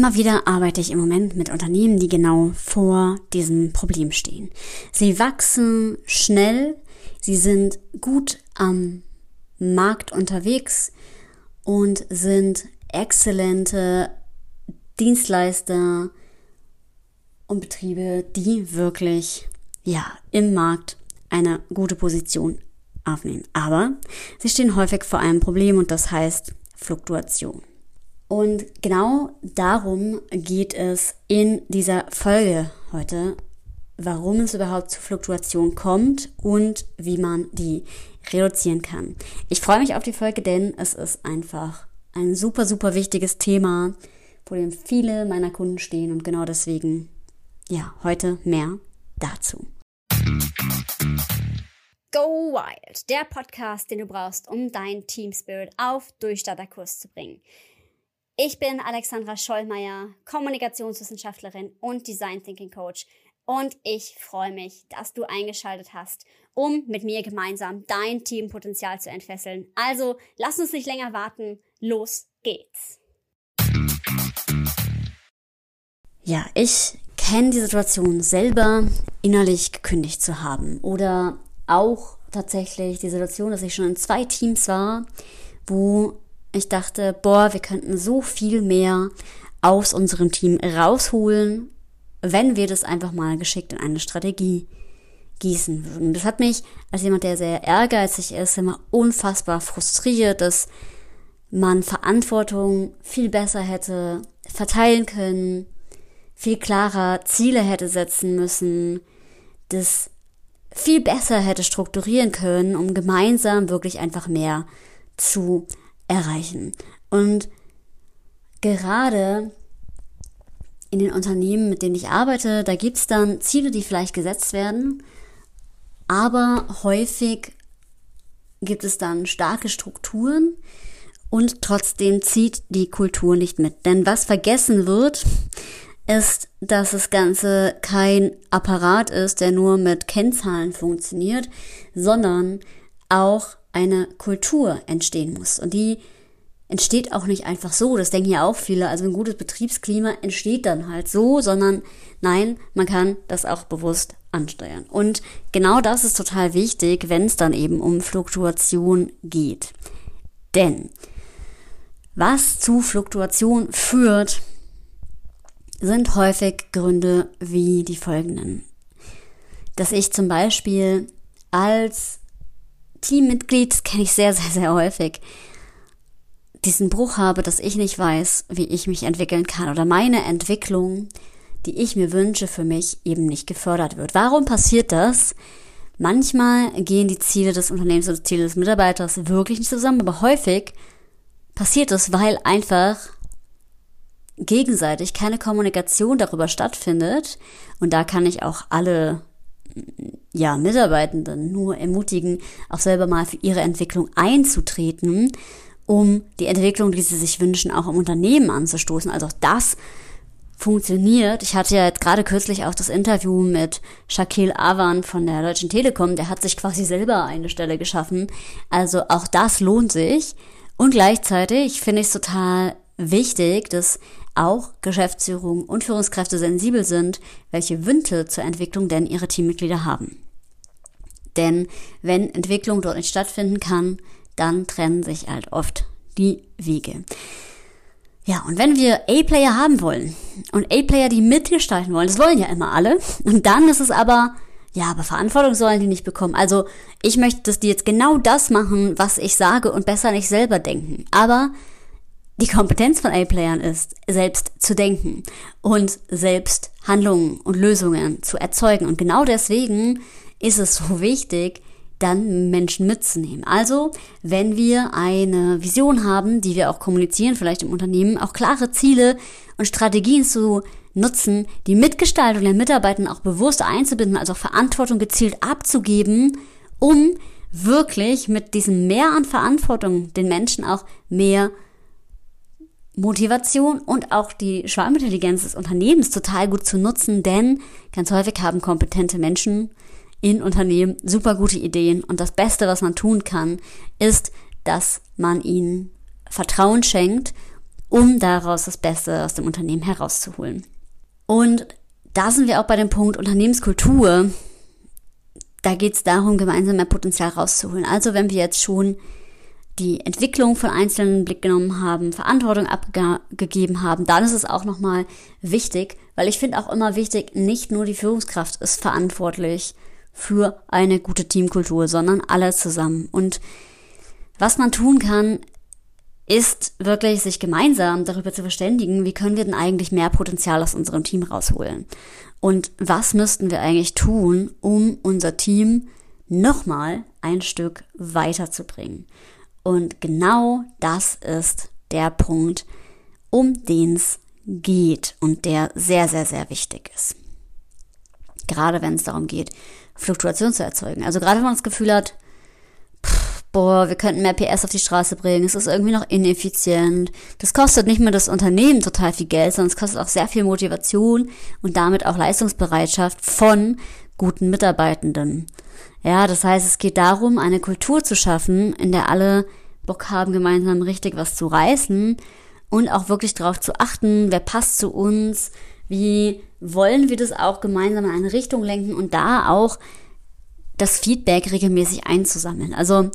Immer wieder arbeite ich im Moment mit Unternehmen, die genau vor diesem Problem stehen. Sie wachsen schnell, sie sind gut am Markt unterwegs und sind exzellente Dienstleister und Betriebe, die wirklich ja im Markt eine gute Position aufnehmen. Aber sie stehen häufig vor einem Problem und das heißt Fluktuation. Und genau darum geht es in dieser Folge heute, warum es überhaupt zu Fluktuation kommt und wie man die reduzieren kann. Ich freue mich auf die Folge, denn es ist einfach ein super, super wichtiges Thema, vor dem viele meiner Kunden stehen und genau deswegen, ja, heute mehr dazu. Go Wild, der Podcast, den du brauchst, um dein Team Spirit auf Durchstarterkurs zu bringen. Ich bin Alexandra Schollmeier, Kommunikationswissenschaftlerin und Design Thinking Coach und ich freue mich, dass du eingeschaltet hast, um mit mir gemeinsam dein Teampotenzial zu entfesseln. Also lass uns nicht länger warten, los geht's. Ja, ich kenne die Situation selber innerlich gekündigt zu haben oder auch tatsächlich die Situation, dass ich schon in zwei Teams war, wo ich dachte, boah, wir könnten so viel mehr aus unserem Team rausholen, wenn wir das einfach mal geschickt in eine Strategie gießen würden. Das hat mich als jemand, der sehr ehrgeizig ist, immer unfassbar frustriert, dass man Verantwortung viel besser hätte verteilen können, viel klarer Ziele hätte setzen müssen, das viel besser hätte strukturieren können, um gemeinsam wirklich einfach mehr zu erreichen. Und gerade in den Unternehmen, mit denen ich arbeite, da gibt's dann Ziele, die vielleicht gesetzt werden, aber häufig gibt es dann starke Strukturen und trotzdem zieht die Kultur nicht mit. Denn was vergessen wird, ist, dass das Ganze kein Apparat ist, der nur mit Kennzahlen funktioniert, sondern auch eine Kultur entstehen muss. Und die entsteht auch nicht einfach so, das denken ja auch viele. Also ein gutes Betriebsklima entsteht dann halt so, sondern nein, man kann das auch bewusst ansteuern. Und genau das ist total wichtig, wenn es dann eben um Fluktuation geht. Denn was zu Fluktuation führt, sind häufig Gründe wie die folgenden. Dass ich zum Beispiel als Teammitglied, das kenne ich sehr, sehr, sehr häufig, diesen Bruch habe, dass ich nicht weiß, wie ich mich entwickeln kann oder meine Entwicklung, die ich mir wünsche, für mich eben nicht gefördert wird. Warum passiert das? Manchmal gehen die Ziele des Unternehmens und die Ziele des Mitarbeiters wirklich nicht zusammen, aber häufig passiert es, weil einfach gegenseitig keine Kommunikation darüber stattfindet. Und da kann ich auch alle ja, Mitarbeitenden nur ermutigen, auch selber mal für ihre Entwicklung einzutreten, um die Entwicklung, die sie sich wünschen, auch im Unternehmen anzustoßen. Also auch das funktioniert. Ich hatte ja jetzt gerade kürzlich auch das Interview mit Shakil Awan von der Deutschen Telekom. Der hat sich quasi selber eine Stelle geschaffen. Also auch das lohnt sich. Und gleichzeitig finde ich es total wichtig, dass auch Geschäftsführung und Führungskräfte sensibel sind, welche Wünsche zur Entwicklung denn ihre Teammitglieder haben. Denn wenn Entwicklung dort nicht stattfinden kann, dann trennen sich halt oft die Wege. Ja, und wenn wir A-Player haben wollen und A-Player, die mitgestalten wollen, das wollen ja immer alle, und dann ist es aber, ja, aber Verantwortung sollen die nicht bekommen. Also ich möchte, dass die jetzt genau das machen, was ich sage und besser nicht selber denken. Aber die Kompetenz von A-Playern ist, selbst zu denken und selbst Handlungen und Lösungen zu erzeugen. Und genau deswegen ist es so wichtig, dann Menschen mitzunehmen. Also, wenn wir eine Vision haben, die wir auch kommunizieren, vielleicht im Unternehmen, auch klare Ziele und Strategien zu nutzen, die Mitgestaltung der Mitarbeiter auch bewusst einzubinden, also auch Verantwortung gezielt abzugeben, um wirklich mit diesem Mehr an Verantwortung den Menschen auch mehr Motivation und auch die Schwarmintelligenz des Unternehmens total gut zu nutzen, denn ganz häufig haben kompetente Menschen in Unternehmen super gute Ideen und das Beste, was man tun kann, ist, dass man ihnen Vertrauen schenkt um daraus das Beste aus dem Unternehmen herauszuholen. Und da sind wir auch bei dem Punkt Unternehmenskultur. Da geht es darum, gemeinsam mehr Potenzial rauszuholen. Also wenn wir jetzt schon die Entwicklung von Einzelnen in Blick genommen haben, Verantwortung abgegeben haben, dann ist es auch nochmal wichtig, weil ich finde auch immer wichtig, nicht nur die Führungskraft ist verantwortlich für eine gute Teamkultur, sondern alle zusammen. Und was man tun kann, ist wirklich sich gemeinsam darüber zu verständigen, wie können wir denn eigentlich mehr Potenzial aus unserem Team rausholen? Und was müssten wir eigentlich tun, um unser Team nochmal ein Stück weiterzubringen? Und genau das ist der Punkt, um den es geht und der sehr, sehr, sehr wichtig ist. Gerade wenn es darum geht, Fluktuation zu erzeugen. Also gerade wenn man das Gefühl hat, boah, wir könnten mehr PS auf die Straße bringen, es ist irgendwie noch ineffizient. Das kostet nicht nur das Unternehmen total viel Geld, sondern es kostet auch sehr viel Motivation und damit auch Leistungsbereitschaft von guten Mitarbeitenden. Ja, das heißt, es geht darum, eine Kultur zu schaffen, in der alle Bock haben, gemeinsam richtig was zu reißen und auch wirklich darauf zu achten, wer passt zu uns, wie wollen wir das auch gemeinsam in eine Richtung lenken und da auch das Feedback regelmäßig einzusammeln. Also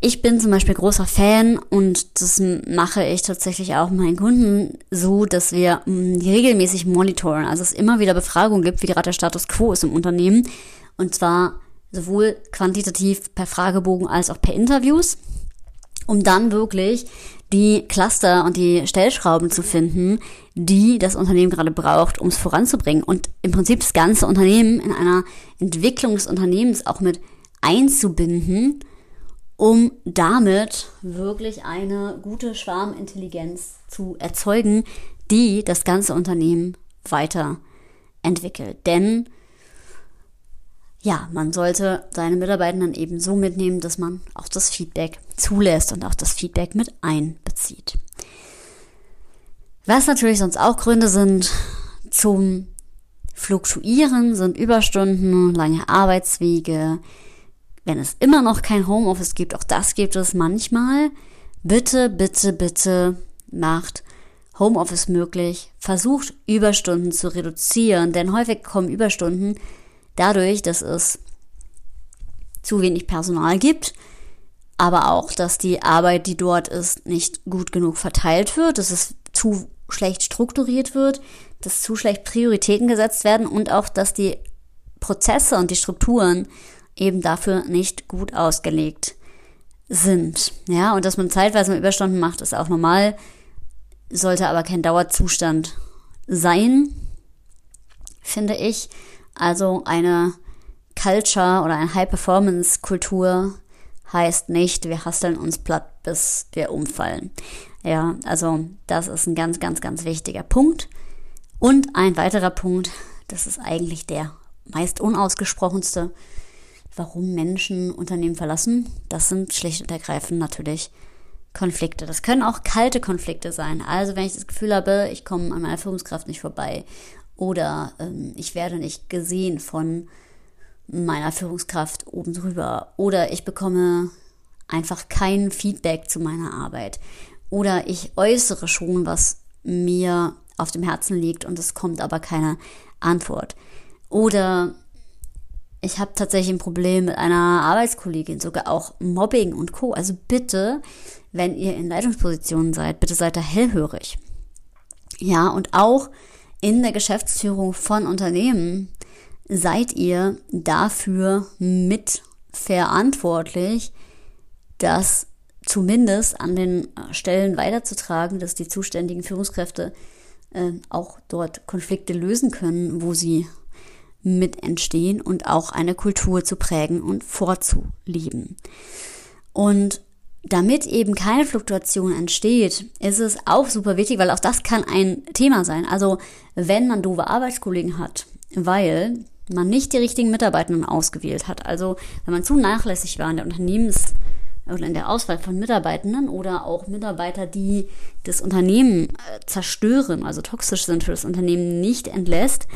ich bin zum Beispiel großer Fan und das mache ich tatsächlich auch meinen Kunden so, dass wir regelmäßig monitoren. Also es immer wieder Befragungen gibt, wie gerade der Status quo ist im Unternehmen. Und zwar sowohl quantitativ per Fragebogen als auch per Interviews, um dann wirklich die Cluster und die Stellschrauben zu finden, die das Unternehmen gerade braucht, um es voranzubringen und im Prinzip das ganze Unternehmen in einer Entwicklung des Unternehmens auch mit einzubinden, um damit wirklich eine gute Schwarmintelligenz zu erzeugen, die das ganze Unternehmen weiterentwickelt. Denn ja, man sollte seine Mitarbeitenden eben so mitnehmen, dass man auch das Feedback zulässt und auch das Feedback mit einbezieht. Was natürlich sonst auch Gründe sind zum Fluktuieren, sind Überstunden, lange Arbeitswege. Wenn es immer noch kein Homeoffice gibt, auch das gibt es manchmal. Bitte, bitte, bitte macht Homeoffice möglich. Versucht Überstunden zu reduzieren, denn häufig kommen Überstunden dadurch, dass es zu wenig Personal gibt, aber auch, dass die Arbeit, die dort ist, nicht gut genug verteilt wird, dass es zu schlecht strukturiert wird, dass zu schlecht Prioritäten gesetzt werden und auch, dass die Prozesse und die Strukturen eben dafür nicht gut ausgelegt sind. Ja, und dass man zeitweise mal Überstunden macht, ist auch normal, sollte aber kein Dauerzustand sein, finde ich. Also eine Culture oder eine High-Performance-Kultur heißt nicht, wir hasteln uns platt, bis wir umfallen. Ja, also das ist ein ganz, ganz, ganz wichtiger Punkt. Und ein weiterer Punkt, das ist eigentlich der meist unausgesprochenste, warum Menschen Unternehmen verlassen. Das sind schlicht und ergreifend natürlich Konflikte. Das können auch kalte Konflikte sein. Also wenn ich das Gefühl habe, ich komme an meiner Führungskraft nicht vorbei oder ähm, ich werde nicht gesehen von meiner Führungskraft oben drüber oder ich bekomme einfach kein Feedback zu meiner Arbeit oder ich äußere schon, was mir auf dem Herzen liegt und es kommt aber keine Antwort oder ich habe tatsächlich ein Problem mit einer Arbeitskollegin, sogar auch Mobbing und Co. Also bitte, wenn ihr in Leitungspositionen seid, bitte seid da hellhörig. Ja, und auch in der Geschäftsführung von Unternehmen seid ihr dafür mitverantwortlich, das zumindest an den Stellen weiterzutragen, dass die zuständigen Führungskräfte äh, auch dort Konflikte lösen können, wo sie mit entstehen und auch eine Kultur zu prägen und vorzuleben. Und damit eben keine Fluktuation entsteht, ist es auch super wichtig, weil auch das kann ein Thema sein. Also wenn man doofe Arbeitskollegen hat, weil man nicht die richtigen Mitarbeitenden ausgewählt hat, also wenn man zu nachlässig war in der Unternehmens- oder in der Auswahl von Mitarbeitenden oder auch Mitarbeiter, die das Unternehmen äh, zerstören, also toxisch sind für das Unternehmen, nicht entlässt,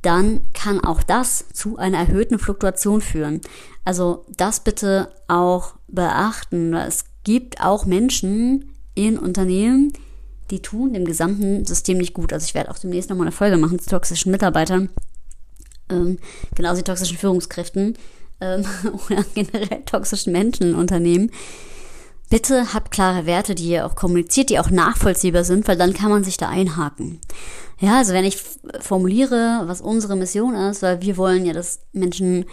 dann kann auch das zu einer erhöhten Fluktuation führen. Also das bitte auch beachten. Es gibt auch Menschen in Unternehmen, die tun dem gesamten System nicht gut. Also ich werde auch demnächst nochmal eine Folge machen zu toxischen Mitarbeitern, ähm, genauso wie toxischen Führungskräften ähm, oder generell toxischen Menschen in Unternehmen. Bitte habt klare Werte, die ihr auch kommuniziert, die auch nachvollziehbar sind, weil dann kann man sich da einhaken. Ja, also wenn ich formuliere, was unsere Mission ist, weil wir wollen ja, dass Menschen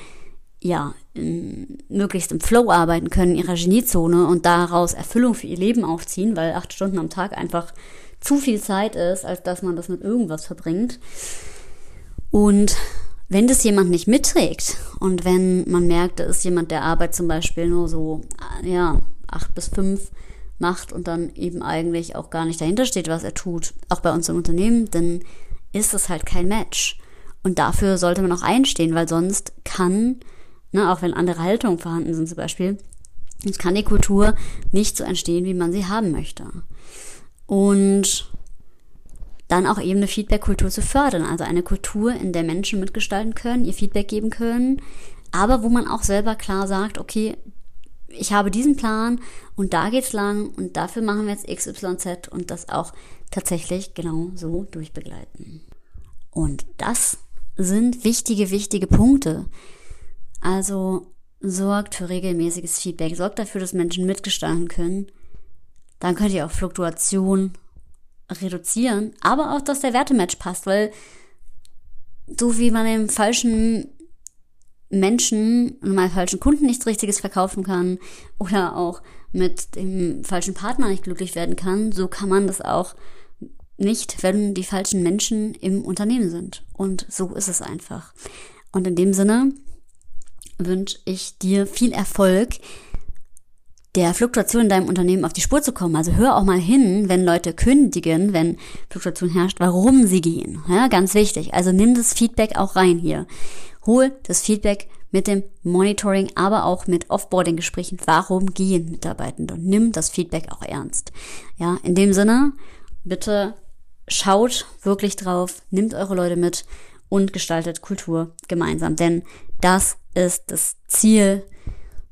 ja in, möglichst im Flow arbeiten können, in ihrer Geniezone und daraus Erfüllung für ihr Leben aufziehen, weil acht Stunden am Tag einfach zu viel Zeit ist, als dass man das mit irgendwas verbringt. Und wenn das jemand nicht mitträgt und wenn man merkt, da ist jemand, der Arbeit zum Beispiel nur so, ja, acht bis fünf macht und dann eben eigentlich auch gar nicht dahinter steht, was er tut, auch bei uns im Unternehmen, dann ist es halt kein Match. Und dafür sollte man auch einstehen, weil sonst kann, ne, auch wenn andere Haltungen vorhanden sind zum Beispiel, es kann die Kultur nicht so entstehen, wie man sie haben möchte. Und dann auch eben eine Feedback-Kultur zu fördern. Also eine Kultur, in der Menschen mitgestalten können, ihr Feedback geben können, aber wo man auch selber klar sagt, okay, ich habe diesen Plan und da geht's lang und dafür machen wir jetzt XYZ und das auch tatsächlich genau so durchbegleiten. Und das sind wichtige, wichtige Punkte. Also sorgt für regelmäßiges Feedback, sorgt dafür, dass Menschen mitgestalten können. Dann könnt ihr auch Fluktuation reduzieren, aber auch, dass der Wertematch passt, weil so wie man im falschen Menschen und meinem falschen Kunden nichts Richtiges verkaufen kann oder auch mit dem falschen Partner nicht glücklich werden kann, so kann man das auch nicht, wenn die falschen Menschen im Unternehmen sind. Und so ist es einfach. Und in dem Sinne wünsche ich dir viel Erfolg, der Fluktuation in deinem Unternehmen auf die Spur zu kommen. Also hör auch mal hin, wenn Leute kündigen, wenn Fluktuation herrscht, warum sie gehen. Ja, ganz wichtig. Also nimm das Feedback auch rein hier. Hol das Feedback mit dem Monitoring, aber auch mit Offboarding-Gesprächen. Warum gehen Mitarbeitende? Und nimm das Feedback auch ernst. Ja, in dem Sinne, bitte schaut wirklich drauf, nimmt eure Leute mit und gestaltet Kultur gemeinsam. Denn das ist das Ziel.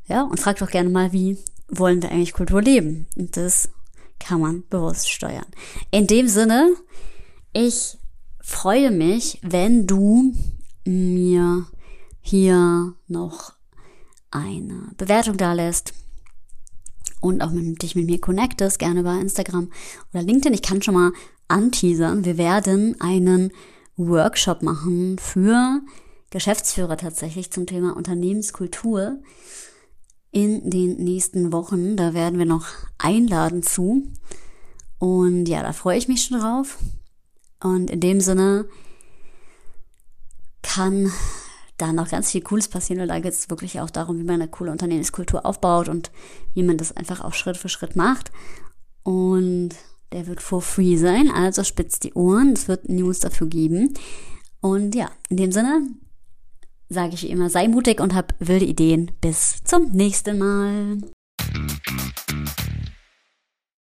Ja, und fragt doch gerne mal, wie wollen wir eigentlich Kultur leben? Und das kann man bewusst steuern. In dem Sinne, ich freue mich, wenn du mir hier noch eine Bewertung da lässt und auch mit, dich mit mir connectest, gerne bei Instagram oder LinkedIn. Ich kann schon mal anteasern. Wir werden einen Workshop machen für Geschäftsführer tatsächlich zum Thema Unternehmenskultur in den nächsten Wochen. Da werden wir noch einladen zu. Und ja, da freue ich mich schon drauf. Und in dem Sinne, kann da noch ganz viel Cooles passieren, weil da geht es wirklich auch darum, wie man eine coole Unternehmenskultur aufbaut und wie man das einfach auch Schritt für Schritt macht. Und der wird for free sein, also spitzt die Ohren, es wird News dafür geben. Und ja, in dem Sinne sage ich immer, sei mutig und hab wilde Ideen. Bis zum nächsten Mal.